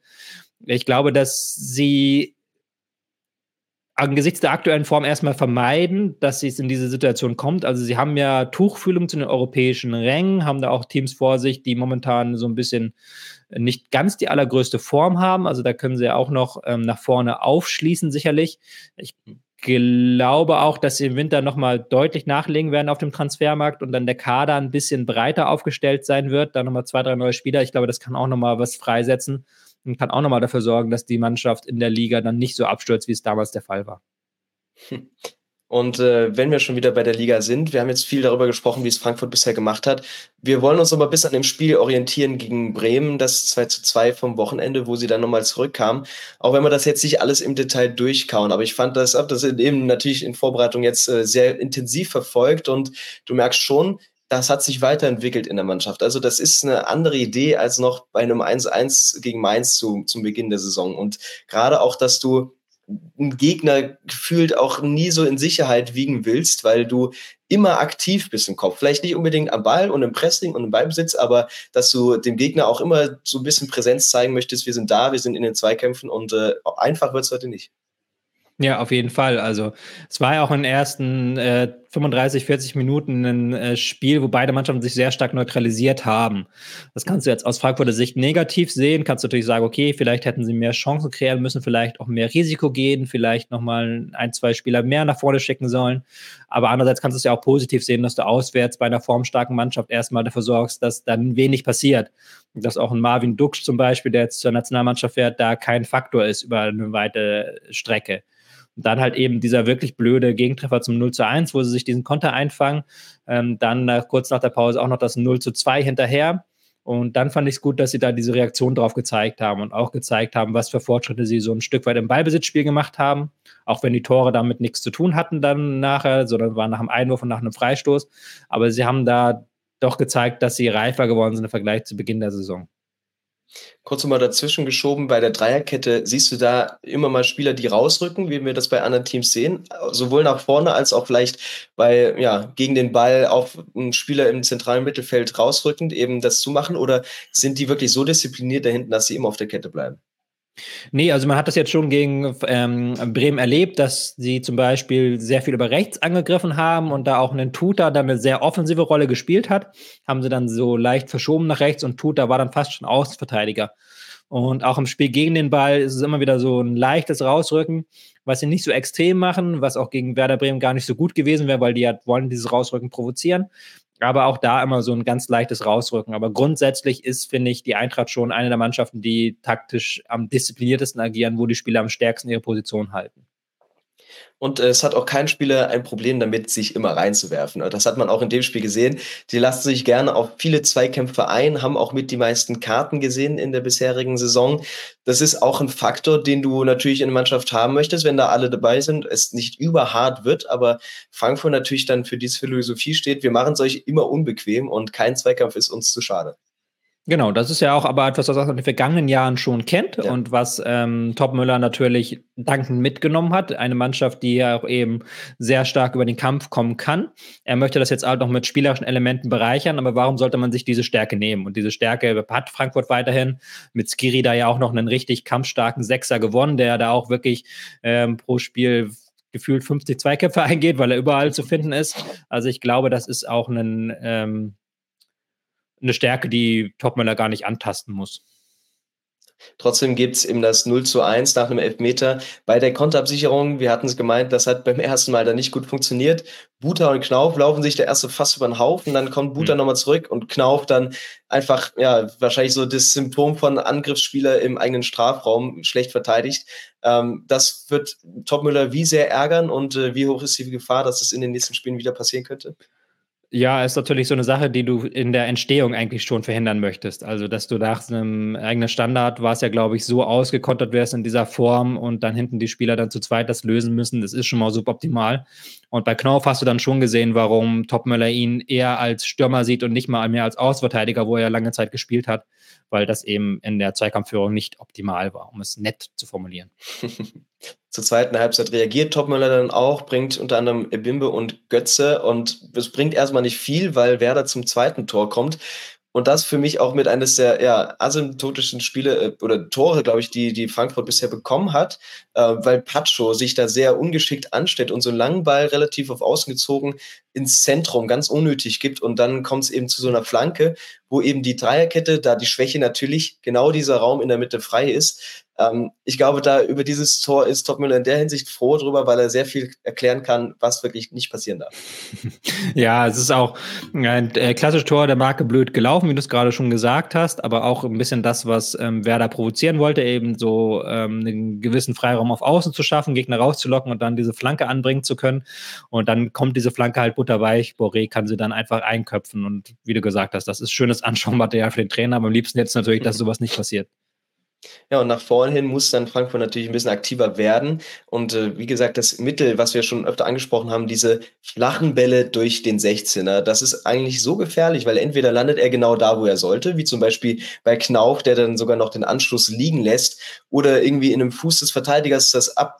Ich glaube, dass sie angesichts der aktuellen Form erstmal vermeiden, dass es in diese Situation kommt. Also sie haben ja Tuchfühlung zu den europäischen Rängen, haben da auch Teams vor sich, die momentan so ein bisschen nicht ganz die allergrößte Form haben. Also da können sie auch noch ähm, nach vorne aufschließen, sicherlich. Ich glaube auch, dass sie im Winter nochmal deutlich nachlegen werden auf dem Transfermarkt und dann der Kader ein bisschen breiter aufgestellt sein wird. Da nochmal zwei, drei neue Spieler. Ich glaube, das kann auch nochmal was freisetzen und kann auch nochmal dafür sorgen, dass die Mannschaft in der Liga dann nicht so abstürzt, wie es damals der Fall war. Und äh, wenn wir schon wieder bei der Liga sind, wir haben jetzt viel darüber gesprochen, wie es Frankfurt bisher gemacht hat. Wir wollen uns aber bis an dem Spiel orientieren gegen Bremen, das 2 zu 2 vom Wochenende, wo sie dann nochmal zurückkamen. Auch wenn wir das jetzt nicht alles im Detail durchkauen, aber ich fand das, das eben natürlich in Vorbereitung jetzt äh, sehr intensiv verfolgt und du merkst schon, das hat sich weiterentwickelt in der Mannschaft. Also das ist eine andere Idee als noch bei einem 1-1 gegen Mainz zu, zum Beginn der Saison. Und gerade auch, dass du einen Gegner gefühlt auch nie so in Sicherheit wiegen willst, weil du immer aktiv bist im Kopf. Vielleicht nicht unbedingt am Ball und im Pressing und im Ballbesitz, aber dass du dem Gegner auch immer so ein bisschen Präsenz zeigen möchtest. Wir sind da, wir sind in den Zweikämpfen und äh, einfach wird es heute nicht. Ja, auf jeden Fall. Also es war ja auch in den ersten äh, 35, 40 Minuten ein äh, Spiel, wo beide Mannschaften sich sehr stark neutralisiert haben. Das kannst du jetzt aus Frankfurter Sicht negativ sehen. Kannst du natürlich sagen, okay, vielleicht hätten sie mehr Chancen kreieren müssen, vielleicht auch mehr Risiko gehen, vielleicht nochmal ein, zwei Spieler mehr nach vorne schicken sollen. Aber andererseits kannst du es ja auch positiv sehen, dass du auswärts bei einer formstarken Mannschaft erstmal dafür sorgst, dass dann wenig passiert. Dass auch ein Marvin Duksch zum Beispiel, der jetzt zur Nationalmannschaft fährt, da kein Faktor ist über eine weite Strecke. Und dann halt eben dieser wirklich blöde Gegentreffer zum 0 zu 1, wo sie sich diesen Konter einfangen. Ähm, dann äh, kurz nach der Pause auch noch das 0 zu 2 hinterher. Und dann fand ich es gut, dass sie da diese Reaktion drauf gezeigt haben und auch gezeigt haben, was für Fortschritte sie so ein Stück weit im Ballbesitzspiel gemacht haben. Auch wenn die Tore damit nichts zu tun hatten dann nachher, sondern waren nach einem Einwurf und nach einem Freistoß. Aber sie haben da doch gezeigt, dass sie reifer geworden sind im Vergleich zu Beginn der Saison. Kurz mal dazwischen geschoben, bei der Dreierkette siehst du da immer mal Spieler, die rausrücken, wie wir das bei anderen Teams sehen, sowohl nach vorne als auch vielleicht bei, ja, gegen den Ball auf einen Spieler im zentralen Mittelfeld rausrückend eben das zu machen oder sind die wirklich so diszipliniert da hinten, dass sie immer auf der Kette bleiben? Nee, also man hat das jetzt schon gegen ähm, Bremen erlebt, dass sie zum Beispiel sehr viel über rechts angegriffen haben und da auch einen Tuta dann eine sehr offensive Rolle gespielt hat, haben sie dann so leicht verschoben nach rechts und Tuta war dann fast schon Außenverteidiger. Und auch im Spiel gegen den Ball ist es immer wieder so ein leichtes Rausrücken, was sie nicht so extrem machen, was auch gegen Werder Bremen gar nicht so gut gewesen wäre, weil die ja wollen dieses Rausrücken provozieren. Aber auch da immer so ein ganz leichtes Rausrücken. Aber grundsätzlich ist, finde ich, die Eintracht schon eine der Mannschaften, die taktisch am diszipliniertesten agieren, wo die Spieler am stärksten ihre Position halten. Und äh, es hat auch kein Spieler ein Problem damit, sich immer reinzuwerfen. Das hat man auch in dem Spiel gesehen. Die lassen sich gerne auf viele Zweikämpfe ein, haben auch mit die meisten Karten gesehen in der bisherigen Saison. Das ist auch ein Faktor, den du natürlich in der Mannschaft haben möchtest, wenn da alle dabei sind, es nicht überhart wird, aber Frankfurt natürlich dann für diese Philosophie steht, wir machen es euch immer unbequem und kein Zweikampf ist uns zu schade. Genau, das ist ja auch aber etwas, was man in den vergangenen Jahren schon kennt ja. und was ähm, Topmüller natürlich dankend mitgenommen hat. Eine Mannschaft, die ja auch eben sehr stark über den Kampf kommen kann. Er möchte das jetzt auch noch mit spielerischen Elementen bereichern, aber warum sollte man sich diese Stärke nehmen? Und diese Stärke hat Frankfurt weiterhin mit Skiri da ja auch noch einen richtig kampfstarken Sechser gewonnen, der da auch wirklich ähm, pro Spiel gefühlt 50 Zweikämpfe eingeht, weil er überall zu finden ist. Also ich glaube, das ist auch ein ähm, eine Stärke, die Topmöller gar nicht antasten muss. Trotzdem gibt es eben das 0 zu 1 nach einem Elfmeter. Bei der Konterabsicherung, wir hatten es gemeint, das hat beim ersten Mal dann nicht gut funktioniert. Buta und Knauf laufen sich der erste fast über den Haufen, dann kommt Buta mhm. nochmal zurück und Knauf dann einfach, ja, wahrscheinlich so das Symptom von Angriffsspieler im eigenen Strafraum schlecht verteidigt. Ähm, das wird Topmüller wie sehr ärgern und äh, wie hoch ist die Gefahr, dass es in den nächsten Spielen wieder passieren könnte? Ja, ist natürlich so eine Sache, die du in der Entstehung eigentlich schon verhindern möchtest. Also, dass du nach einem eigenen Standard war es ja, glaube ich, so ausgekontert wärst in dieser Form und dann hinten die Spieler dann zu zweit das lösen müssen. Das ist schon mal suboptimal. Und bei Knauf hast du dann schon gesehen, warum Topmöller ihn eher als Stürmer sieht und nicht mal mehr als Außenverteidiger, wo er lange Zeit gespielt hat, weil das eben in der Zweikampfführung nicht optimal war, um es nett zu formulieren. Zur zweiten Halbzeit reagiert Topmöller dann auch, bringt unter anderem Bimbe und Götze und es bringt erstmal nicht viel, weil Werder zum zweiten Tor kommt. Und das für mich auch mit eines der ja, asymptotischen Spiele äh, oder Tore, glaube ich, die, die Frankfurt bisher bekommen hat, äh, weil Pacho sich da sehr ungeschickt anstellt und so einen langen Ball relativ auf Außen gezogen ins Zentrum ganz unnötig gibt. Und dann kommt es eben zu so einer Flanke, wo eben die Dreierkette, da die Schwäche natürlich genau dieser Raum in der Mitte frei ist, ähm, ich glaube, da über dieses Tor ist Topmüller in der Hinsicht froh drüber, weil er sehr viel erklären kann, was wirklich nicht passieren darf. Ja, es ist auch ein äh, klassisches Tor der Marke blöd gelaufen, wie du es gerade schon gesagt hast, aber auch ein bisschen das, was ähm, Werder provozieren wollte, eben so ähm, einen gewissen Freiraum auf Außen zu schaffen, Gegner rauszulocken und dann diese Flanke anbringen zu können. Und dann kommt diese Flanke halt butterweich. Boré kann sie dann einfach einköpfen. Und wie du gesagt hast, das ist schönes Anschaumaterial für den Trainer, aber am liebsten jetzt natürlich, dass sowas nicht passiert. Ja, und nach vorne hin muss dann Frankfurt natürlich ein bisschen aktiver werden. Und äh, wie gesagt, das Mittel, was wir schon öfter angesprochen haben, diese flachen Bälle durch den 16er, das ist eigentlich so gefährlich, weil entweder landet er genau da, wo er sollte, wie zum Beispiel bei Knauf, der dann sogar noch den Anschluss liegen lässt, oder irgendwie in einem Fuß des Verteidigers, das ab,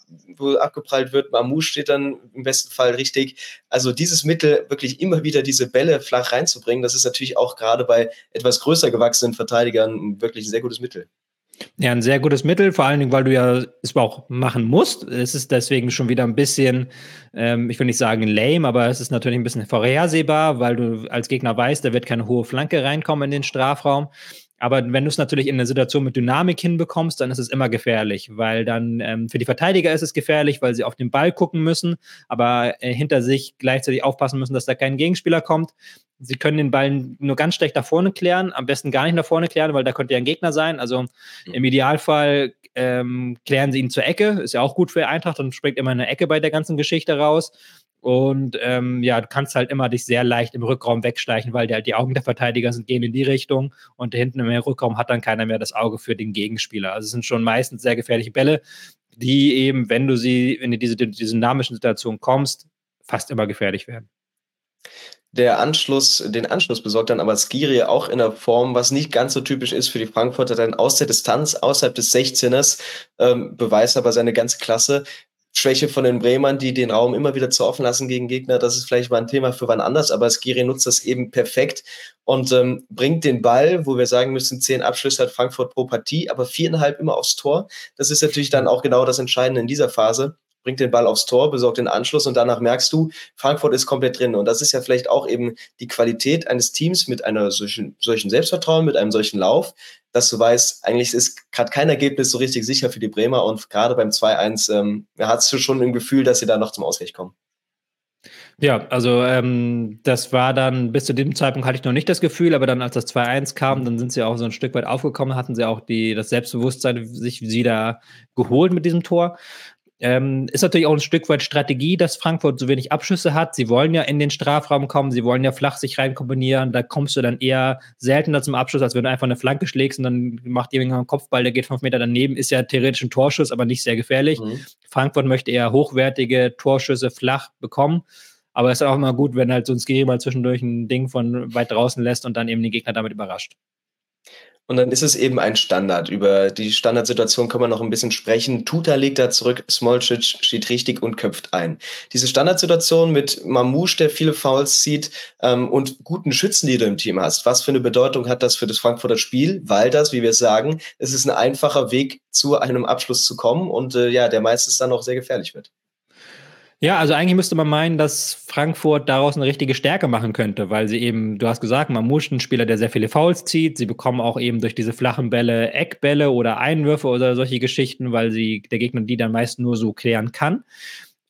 abgeprallt wird. Mamouche steht dann im besten Fall richtig. Also dieses Mittel, wirklich immer wieder diese Bälle flach reinzubringen, das ist natürlich auch gerade bei etwas größer gewachsenen Verteidigern wirklich ein sehr gutes Mittel. Ja, ein sehr gutes Mittel, vor allen Dingen, weil du ja es auch machen musst. Es ist deswegen schon wieder ein bisschen, ähm, ich will nicht sagen lame, aber es ist natürlich ein bisschen vorhersehbar, weil du als Gegner weißt, da wird keine hohe Flanke reinkommen in den Strafraum. Aber wenn du es natürlich in einer Situation mit Dynamik hinbekommst, dann ist es immer gefährlich, weil dann ähm, für die Verteidiger ist es gefährlich, weil sie auf den Ball gucken müssen, aber äh, hinter sich gleichzeitig aufpassen müssen, dass da kein Gegenspieler kommt. Sie können den Ball nur ganz schlecht nach vorne klären, am besten gar nicht nach vorne klären, weil da könnte ja ein Gegner sein. Also im Idealfall ähm, klären sie ihn zur Ecke, ist ja auch gut für Eintracht und springt immer eine Ecke bei der ganzen Geschichte raus. Und ähm, ja, du kannst halt immer dich sehr leicht im Rückraum wegschleichen, weil die, halt die Augen der Verteidiger sind, gehen in die Richtung und hinten im Rückraum hat dann keiner mehr das Auge für den Gegenspieler. Also es sind schon meistens sehr gefährliche Bälle, die eben, wenn du sie, in diese, diese dynamischen Situationen kommst, fast immer gefährlich werden der Anschluss, den Anschluss besorgt dann aber Skiri auch in der Form, was nicht ganz so typisch ist für die Frankfurter, denn aus der Distanz, außerhalb des 16ers, ähm, beweist aber seine ganze Klasse. Schwäche von den Bremern, die den Raum immer wieder zu offen lassen gegen Gegner, das ist vielleicht mal ein Thema für wann anders, aber Skiri nutzt das eben perfekt und ähm, bringt den Ball, wo wir sagen müssen, zehn Abschlüsse hat Frankfurt pro Partie, aber viereinhalb immer aufs Tor. Das ist natürlich dann auch genau das Entscheidende in dieser Phase bringt den Ball aufs Tor, besorgt den Anschluss und danach merkst du, Frankfurt ist komplett drin. Und das ist ja vielleicht auch eben die Qualität eines Teams mit einer solchen, solchen Selbstvertrauen, mit einem solchen Lauf, dass du weißt, eigentlich ist gerade kein Ergebnis so richtig sicher für die Bremer und gerade beim 2-1 ähm, hast du schon ein Gefühl, dass sie da noch zum Ausgleich kommen. Ja, also ähm, das war dann, bis zu dem Zeitpunkt hatte ich noch nicht das Gefühl, aber dann als das 2-1 kam, dann sind sie auch so ein Stück weit aufgekommen, hatten sie auch die, das Selbstbewusstsein sich wieder geholt mit diesem Tor. Ähm, ist natürlich auch ein Stück weit Strategie, dass Frankfurt so wenig Abschüsse hat. Sie wollen ja in den Strafraum kommen, sie wollen ja flach sich reinkombinieren. Da kommst du dann eher seltener zum Abschluss, als wenn du einfach eine Flanke schlägst und dann macht jemand einen Kopfball, der geht fünf Meter daneben. Ist ja theoretisch ein Torschuss, aber nicht sehr gefährlich. Mhm. Frankfurt möchte eher hochwertige Torschüsse flach bekommen. Aber es ist auch immer gut, wenn halt so ein Skiri mal zwischendurch ein Ding von weit draußen lässt und dann eben den Gegner damit überrascht. Und dann ist es eben ein Standard. Über die Standardsituation kann man noch ein bisschen sprechen. Tuta legt da zurück, Smolcic steht richtig und köpft ein. Diese Standardsituation mit Mamouche, der viele Fouls zieht, ähm, und guten Schützen, die du im Team hast. Was für eine Bedeutung hat das für das Frankfurter Spiel? Weil das, wie wir sagen, es ist ein einfacher Weg, zu einem Abschluss zu kommen und äh, ja, der meistens dann auch sehr gefährlich wird. Ja, also eigentlich müsste man meinen, dass Frankfurt daraus eine richtige Stärke machen könnte, weil sie eben, du hast gesagt, Mamouche ein Spieler, der sehr viele Fouls zieht. Sie bekommen auch eben durch diese flachen Bälle Eckbälle oder Einwürfe oder solche Geschichten, weil sie der Gegner die dann meist nur so klären kann.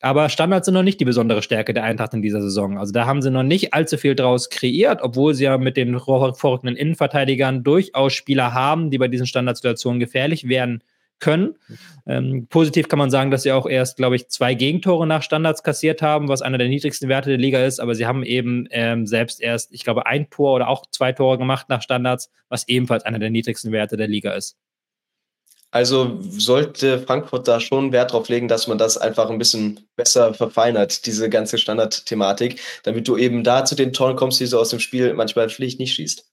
Aber Standards sind noch nicht die besondere Stärke der Eintracht in dieser Saison. Also da haben sie noch nicht allzu viel draus kreiert, obwohl sie ja mit den vorrückenden Innenverteidigern durchaus Spieler haben, die bei diesen Standardsituationen gefährlich werden können. Ähm, positiv kann man sagen, dass sie auch erst, glaube ich, zwei Gegentore nach Standards kassiert haben, was einer der niedrigsten Werte der Liga ist. Aber sie haben eben ähm, selbst erst, ich glaube, ein Tor oder auch zwei Tore gemacht nach Standards, was ebenfalls einer der niedrigsten Werte der Liga ist. Also sollte Frankfurt da schon Wert drauf legen, dass man das einfach ein bisschen besser verfeinert, diese ganze Standardthematik, damit du eben da zu den Toren kommst, die du aus dem Spiel manchmal schlicht nicht schießt.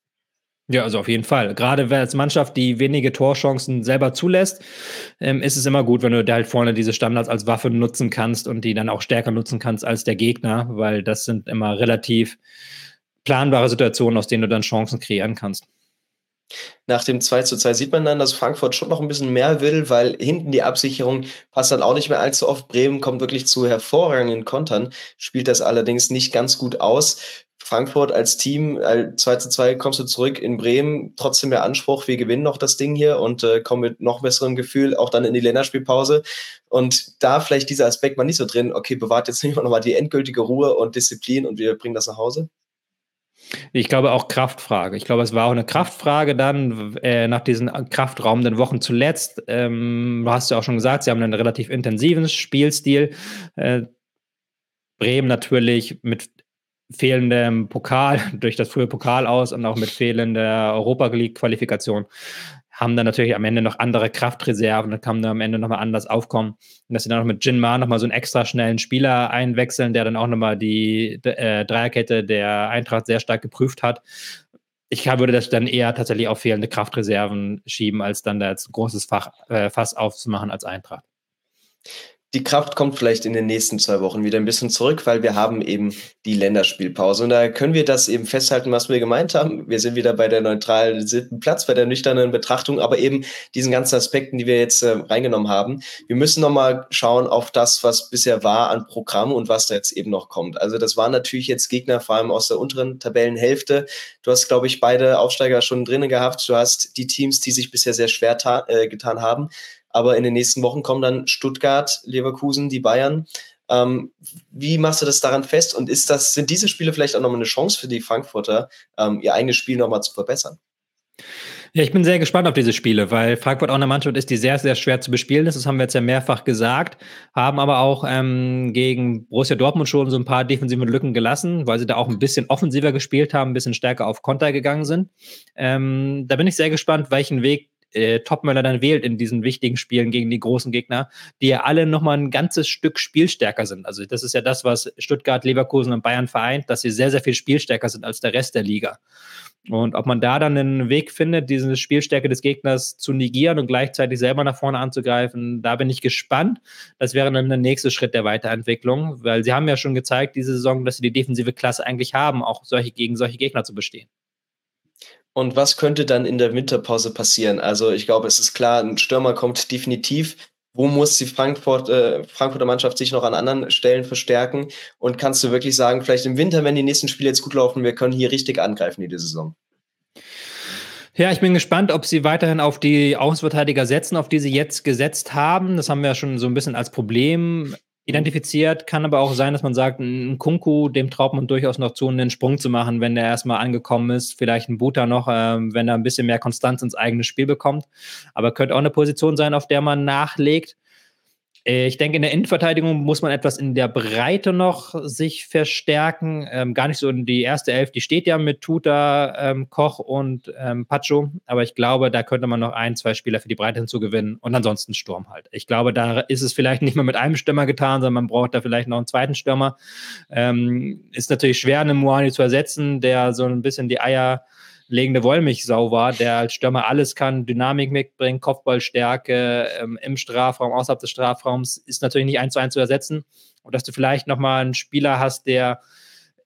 Ja, also auf jeden Fall. Gerade als Mannschaft, die wenige Torchancen selber zulässt, ähm, ist es immer gut, wenn du da halt vorne diese Standards als Waffe nutzen kannst und die dann auch stärker nutzen kannst als der Gegner, weil das sind immer relativ planbare Situationen, aus denen du dann Chancen kreieren kannst. Nach dem 2 zu 2 sieht man dann, dass Frankfurt schon noch ein bisschen mehr will, weil hinten die Absicherung passt dann auch nicht mehr allzu oft. Bremen kommt wirklich zu hervorragenden Kontern, spielt das allerdings nicht ganz gut aus. Frankfurt als Team, 2 äh, zu 2 kommst du zurück in Bremen, trotzdem der Anspruch, wir gewinnen noch das Ding hier und äh, kommen mit noch besserem Gefühl auch dann in die Länderspielpause. Und da vielleicht dieser Aspekt mal nicht so drin, okay, bewahrt jetzt nicht mal die endgültige Ruhe und Disziplin und wir bringen das nach Hause? Ich glaube auch Kraftfrage. Ich glaube, es war auch eine Kraftfrage dann äh, nach diesen kraftraumenden Wochen zuletzt. Ähm, du hast ja auch schon gesagt, sie haben einen relativ intensiven Spielstil. Äh, Bremen natürlich mit fehlendem Pokal, durch das frühe Pokal aus und auch mit fehlender Europa League-Qualifikation haben dann natürlich am Ende noch andere Kraftreserven, da kann dann am Ende nochmal anders aufkommen. Und dass sie dann noch mit Jin Ma nochmal so einen extra schnellen Spieler einwechseln, der dann auch nochmal die äh, Dreierkette der Eintracht sehr stark geprüft hat. Ich würde das dann eher tatsächlich auf fehlende Kraftreserven schieben, als dann da jetzt ein großes Fach, äh, Fass aufzumachen als Eintracht die Kraft kommt vielleicht in den nächsten zwei Wochen wieder ein bisschen zurück, weil wir haben eben die Länderspielpause. Und da können wir das eben festhalten, was wir gemeint haben. Wir sind wieder bei der neutralen Platz, bei der nüchternen Betrachtung, aber eben diesen ganzen Aspekten, die wir jetzt äh, reingenommen haben. Wir müssen nochmal schauen auf das, was bisher war an Programm und was da jetzt eben noch kommt. Also das waren natürlich jetzt Gegner, vor allem aus der unteren Tabellenhälfte. Du hast, glaube ich, beide Aufsteiger schon drinnen gehabt. Du hast die Teams, die sich bisher sehr schwer äh, getan haben. Aber in den nächsten Wochen kommen dann Stuttgart, Leverkusen, die Bayern. Ähm, wie machst du das daran fest? Und ist das, sind diese Spiele vielleicht auch nochmal eine Chance für die Frankfurter, ähm, ihr eigenes Spiel nochmal zu verbessern? Ja, ich bin sehr gespannt auf diese Spiele, weil Frankfurt auch eine Mannschaft ist, die sehr, sehr schwer zu bespielen ist. Das haben wir jetzt ja mehrfach gesagt, haben aber auch ähm, gegen Borussia Dortmund schon so ein paar defensive Lücken gelassen, weil sie da auch ein bisschen offensiver gespielt haben, ein bisschen stärker auf Konter gegangen sind. Ähm, da bin ich sehr gespannt, welchen Weg äh, Topmöller dann wählt in diesen wichtigen Spielen gegen die großen Gegner, die ja alle nochmal ein ganzes Stück spielstärker sind. Also das ist ja das, was Stuttgart, Leverkusen und Bayern vereint, dass sie sehr, sehr viel spielstärker sind als der Rest der Liga. Und ob man da dann einen Weg findet, diese Spielstärke des Gegners zu negieren und gleichzeitig selber nach vorne anzugreifen, da bin ich gespannt. Das wäre dann der nächste Schritt der Weiterentwicklung, weil sie haben ja schon gezeigt, diese Saison, dass sie die defensive Klasse eigentlich haben, auch solche gegen solche Gegner zu bestehen. Und was könnte dann in der Winterpause passieren? Also ich glaube, es ist klar, ein Stürmer kommt definitiv. Wo muss die Frankfurt, äh, Frankfurter Mannschaft sich noch an anderen Stellen verstärken? Und kannst du wirklich sagen, vielleicht im Winter, wenn die nächsten Spiele jetzt gut laufen, wir können hier richtig angreifen die Saison? Ja, ich bin gespannt, ob sie weiterhin auf die Außenverteidiger setzen, auf die sie jetzt gesetzt haben. Das haben wir ja schon so ein bisschen als Problem identifiziert. Kann aber auch sein, dass man sagt, ein Kunku, dem traut man durchaus noch zu, einen Sprung zu machen, wenn der erstmal angekommen ist. Vielleicht ein Buta noch, äh, wenn er ein bisschen mehr Konstanz ins eigene Spiel bekommt. Aber könnte auch eine Position sein, auf der man nachlegt. Äh, ich denke, in der Innenverteidigung muss man etwas in der Breite noch sich verstärken. Ähm, gar nicht so in die erste Elf, die steht ja mit Tuta, ähm, Koch und ähm, Pacho. Aber ich glaube, da könnte man noch ein, zwei Spieler für die Breite hinzugewinnen und ansonsten Sturm halt. Ich glaube, da ist es vielleicht nicht mehr mit einem Stürmer getan, sondern man braucht da vielleicht noch einen zweiten Stürmer. Ähm, ist natürlich schwer, einen Moani zu ersetzen, der so ein bisschen die Eier legende Wollmilchsau war, der als Stürmer alles kann, Dynamik mitbringt, Kopfballstärke ähm, im Strafraum, außerhalb des Strafraums, ist natürlich nicht eins zu eins zu ersetzen. Und dass du vielleicht nochmal einen Spieler hast, der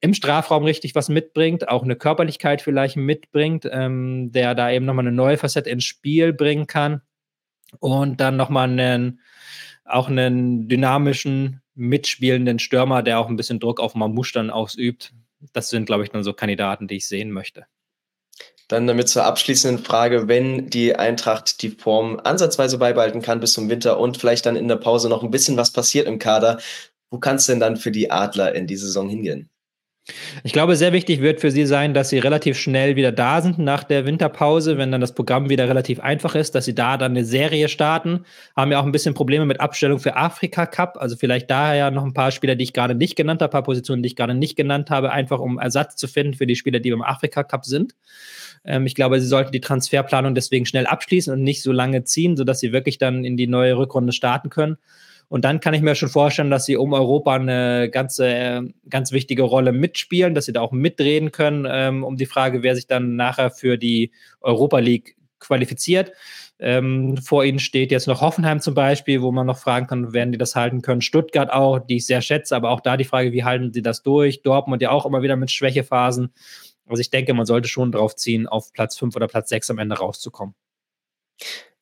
im Strafraum richtig was mitbringt, auch eine Körperlichkeit vielleicht mitbringt, ähm, der da eben nochmal eine neue Facette ins Spiel bringen kann und dann nochmal einen, auch einen dynamischen, mitspielenden Stürmer, der auch ein bisschen Druck auf Mamouche dann ausübt. Das sind, glaube ich, dann so Kandidaten, die ich sehen möchte. Dann damit zur abschließenden Frage, wenn die Eintracht die Form ansatzweise beibehalten kann bis zum Winter und vielleicht dann in der Pause noch ein bisschen was passiert im Kader, wo kann es denn dann für die Adler in die Saison hingehen? Ich glaube, sehr wichtig wird für sie sein, dass sie relativ schnell wieder da sind nach der Winterpause, wenn dann das Programm wieder relativ einfach ist, dass sie da dann eine Serie starten. Haben ja auch ein bisschen Probleme mit Abstellung für Afrika Cup, also vielleicht daher noch ein paar Spieler, die ich gerade nicht genannt habe, ein paar Positionen, die ich gerade nicht genannt habe, einfach um Ersatz zu finden für die Spieler, die beim Afrika Cup sind. Ähm, ich glaube, sie sollten die Transferplanung deswegen schnell abschließen und nicht so lange ziehen, sodass sie wirklich dann in die neue Rückrunde starten können. Und dann kann ich mir schon vorstellen, dass sie um Europa eine ganze, äh, ganz wichtige Rolle mitspielen, dass sie da auch mitreden können, ähm, um die Frage, wer sich dann nachher für die Europa League qualifiziert. Ähm, vor ihnen steht jetzt noch Hoffenheim zum Beispiel, wo man noch fragen kann, werden die das halten können. Stuttgart auch, die ich sehr schätze, aber auch da die Frage, wie halten sie das durch? Dortmund ja auch immer wieder mit Schwächephasen. Also ich denke, man sollte schon drauf ziehen, auf Platz 5 oder Platz 6 am Ende rauszukommen.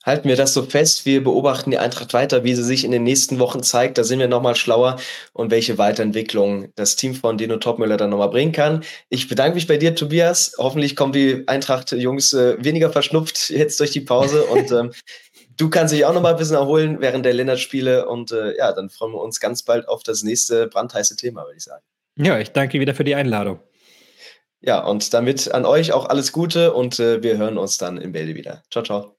Halten wir das so fest. Wir beobachten die Eintracht weiter, wie sie sich in den nächsten Wochen zeigt. Da sind wir nochmal schlauer und welche Weiterentwicklung das Team von Dino Topmüller dann nochmal bringen kann. Ich bedanke mich bei dir, Tobias. Hoffentlich kommen die Eintracht-Jungs äh, weniger verschnupft jetzt durch die Pause und ähm, du kannst dich auch nochmal ein bisschen erholen während der Lennart-Spiele und äh, ja, dann freuen wir uns ganz bald auf das nächste brandheiße Thema, würde ich sagen. Ja, ich danke wieder für die Einladung. Ja, und damit an euch auch alles Gute und äh, wir hören uns dann im Bälde wieder. Ciao, ciao.